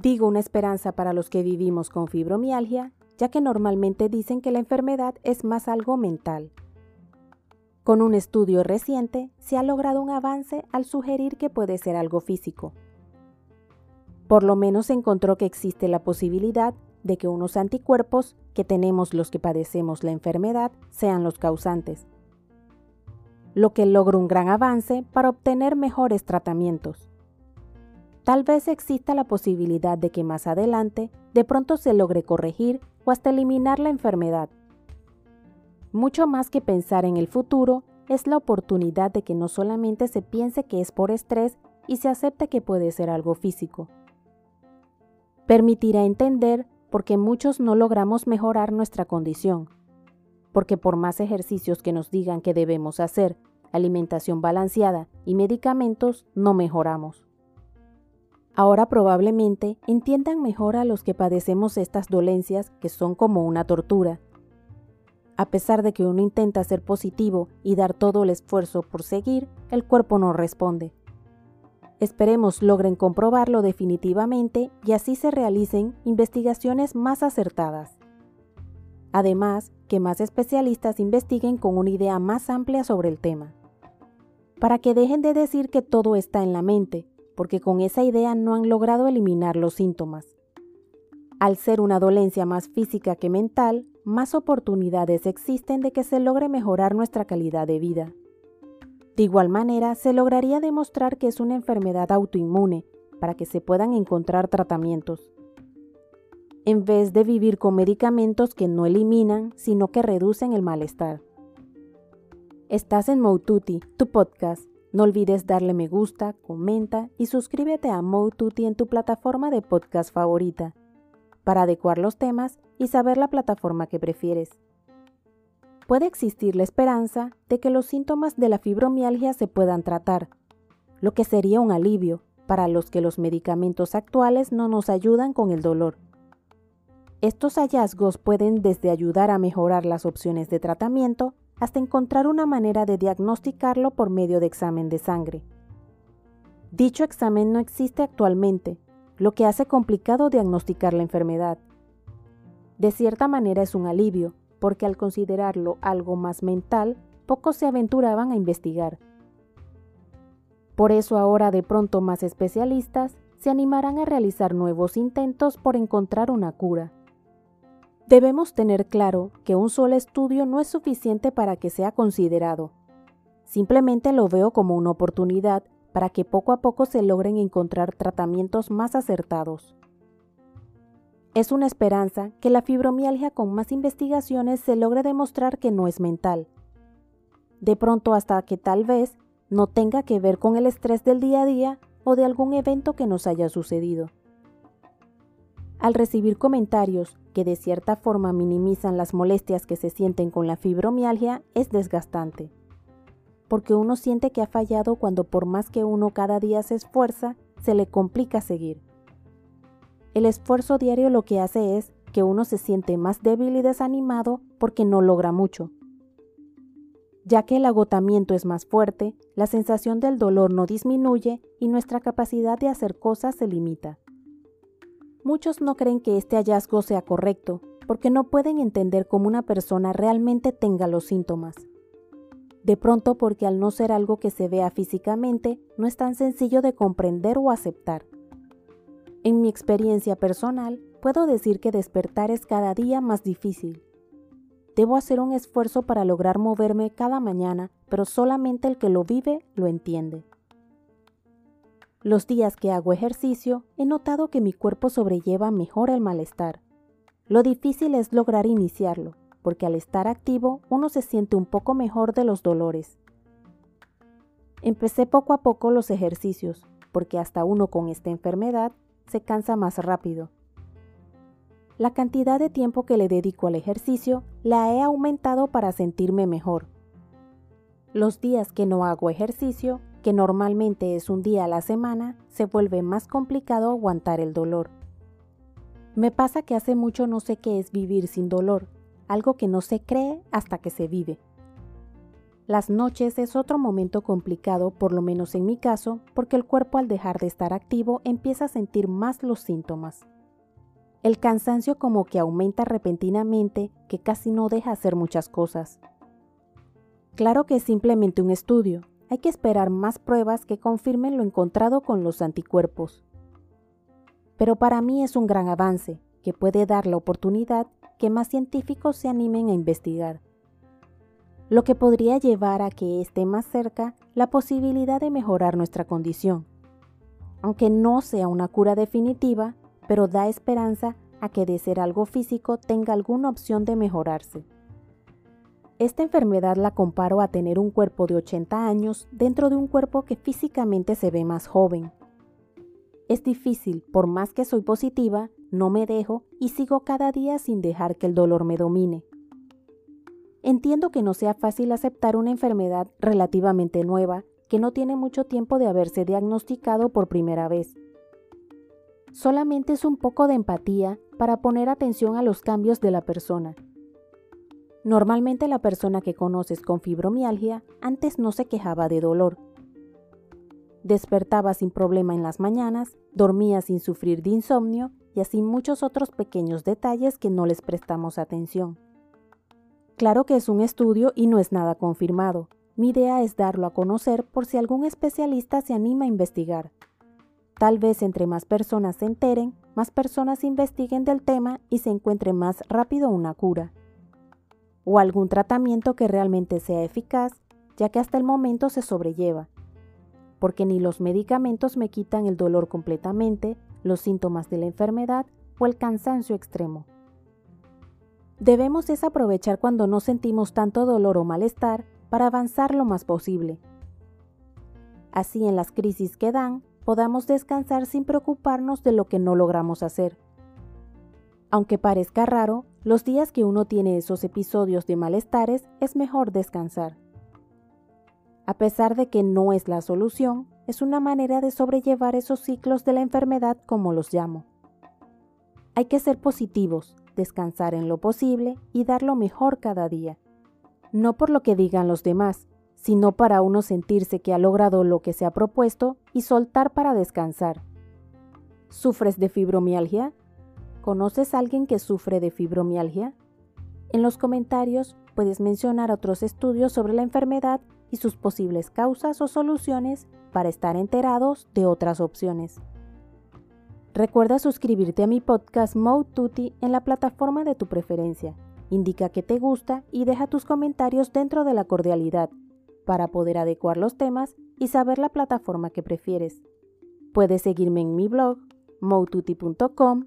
Digo una esperanza para los que vivimos con fibromialgia, ya que normalmente dicen que la enfermedad es más algo mental. Con un estudio reciente se ha logrado un avance al sugerir que puede ser algo físico. Por lo menos se encontró que existe la posibilidad de que unos anticuerpos que tenemos los que padecemos la enfermedad sean los causantes, lo que logra un gran avance para obtener mejores tratamientos. Tal vez exista la posibilidad de que más adelante de pronto se logre corregir o hasta eliminar la enfermedad. Mucho más que pensar en el futuro es la oportunidad de que no solamente se piense que es por estrés y se acepte que puede ser algo físico. Permitirá entender por qué muchos no logramos mejorar nuestra condición, porque por más ejercicios que nos digan que debemos hacer, alimentación balanceada y medicamentos, no mejoramos. Ahora probablemente entiendan mejor a los que padecemos estas dolencias que son como una tortura. A pesar de que uno intenta ser positivo y dar todo el esfuerzo por seguir, el cuerpo no responde. Esperemos logren comprobarlo definitivamente y así se realicen investigaciones más acertadas. Además, que más especialistas investiguen con una idea más amplia sobre el tema. Para que dejen de decir que todo está en la mente, porque con esa idea no han logrado eliminar los síntomas. Al ser una dolencia más física que mental, más oportunidades existen de que se logre mejorar nuestra calidad de vida. De igual manera, se lograría demostrar que es una enfermedad autoinmune para que se puedan encontrar tratamientos. En vez de vivir con medicamentos que no eliminan, sino que reducen el malestar. Estás en Moututi, tu podcast. No olvides darle me gusta, comenta y suscríbete a Moututi en tu plataforma de podcast favorita para adecuar los temas y saber la plataforma que prefieres puede existir la esperanza de que los síntomas de la fibromialgia se puedan tratar, lo que sería un alivio para los que los medicamentos actuales no nos ayudan con el dolor. Estos hallazgos pueden desde ayudar a mejorar las opciones de tratamiento hasta encontrar una manera de diagnosticarlo por medio de examen de sangre. Dicho examen no existe actualmente, lo que hace complicado diagnosticar la enfermedad. De cierta manera es un alivio, porque al considerarlo algo más mental, pocos se aventuraban a investigar. Por eso ahora de pronto más especialistas se animarán a realizar nuevos intentos por encontrar una cura. Debemos tener claro que un solo estudio no es suficiente para que sea considerado. Simplemente lo veo como una oportunidad para que poco a poco se logren encontrar tratamientos más acertados. Es una esperanza que la fibromialgia con más investigaciones se logre demostrar que no es mental. De pronto hasta que tal vez no tenga que ver con el estrés del día a día o de algún evento que nos haya sucedido. Al recibir comentarios que de cierta forma minimizan las molestias que se sienten con la fibromialgia es desgastante, porque uno siente que ha fallado cuando por más que uno cada día se esfuerza, se le complica seguir. El esfuerzo diario lo que hace es que uno se siente más débil y desanimado porque no logra mucho. Ya que el agotamiento es más fuerte, la sensación del dolor no disminuye y nuestra capacidad de hacer cosas se limita. Muchos no creen que este hallazgo sea correcto porque no pueden entender cómo una persona realmente tenga los síntomas. De pronto porque al no ser algo que se vea físicamente, no es tan sencillo de comprender o aceptar. En mi experiencia personal, puedo decir que despertar es cada día más difícil. Debo hacer un esfuerzo para lograr moverme cada mañana, pero solamente el que lo vive lo entiende. Los días que hago ejercicio, he notado que mi cuerpo sobrelleva mejor el malestar. Lo difícil es lograr iniciarlo, porque al estar activo uno se siente un poco mejor de los dolores. Empecé poco a poco los ejercicios, porque hasta uno con esta enfermedad se cansa más rápido. La cantidad de tiempo que le dedico al ejercicio la he aumentado para sentirme mejor. Los días que no hago ejercicio, que normalmente es un día a la semana, se vuelve más complicado aguantar el dolor. Me pasa que hace mucho no sé qué es vivir sin dolor, algo que no se cree hasta que se vive. Las noches es otro momento complicado, por lo menos en mi caso, porque el cuerpo al dejar de estar activo empieza a sentir más los síntomas. El cansancio como que aumenta repentinamente, que casi no deja hacer muchas cosas. Claro que es simplemente un estudio, hay que esperar más pruebas que confirmen lo encontrado con los anticuerpos. Pero para mí es un gran avance, que puede dar la oportunidad que más científicos se animen a investigar lo que podría llevar a que esté más cerca la posibilidad de mejorar nuestra condición. Aunque no sea una cura definitiva, pero da esperanza a que de ser algo físico tenga alguna opción de mejorarse. Esta enfermedad la comparo a tener un cuerpo de 80 años dentro de un cuerpo que físicamente se ve más joven. Es difícil, por más que soy positiva, no me dejo y sigo cada día sin dejar que el dolor me domine. Entiendo que no sea fácil aceptar una enfermedad relativamente nueva que no tiene mucho tiempo de haberse diagnosticado por primera vez. Solamente es un poco de empatía para poner atención a los cambios de la persona. Normalmente la persona que conoces con fibromialgia antes no se quejaba de dolor. Despertaba sin problema en las mañanas, dormía sin sufrir de insomnio y así muchos otros pequeños detalles que no les prestamos atención. Claro que es un estudio y no es nada confirmado. Mi idea es darlo a conocer por si algún especialista se anima a investigar. Tal vez entre más personas se enteren, más personas investiguen del tema y se encuentre más rápido una cura. O algún tratamiento que realmente sea eficaz, ya que hasta el momento se sobrelleva. Porque ni los medicamentos me quitan el dolor completamente, los síntomas de la enfermedad o el cansancio extremo. Debemos desaprovechar cuando no sentimos tanto dolor o malestar para avanzar lo más posible. Así en las crisis que dan, podamos descansar sin preocuparnos de lo que no logramos hacer. Aunque parezca raro, los días que uno tiene esos episodios de malestares es mejor descansar. A pesar de que no es la solución, es una manera de sobrellevar esos ciclos de la enfermedad como los llamo. Hay que ser positivos, descansar en lo posible y dar lo mejor cada día. No por lo que digan los demás, sino para uno sentirse que ha logrado lo que se ha propuesto y soltar para descansar. ¿Sufres de fibromialgia? ¿Conoces a alguien que sufre de fibromialgia? En los comentarios puedes mencionar otros estudios sobre la enfermedad y sus posibles causas o soluciones para estar enterados de otras opciones. Recuerda suscribirte a mi podcast Mode Tutti en la plataforma de tu preferencia. Indica que te gusta y deja tus comentarios dentro de la cordialidad para poder adecuar los temas y saber la plataforma que prefieres. Puedes seguirme en mi blog moututi.com,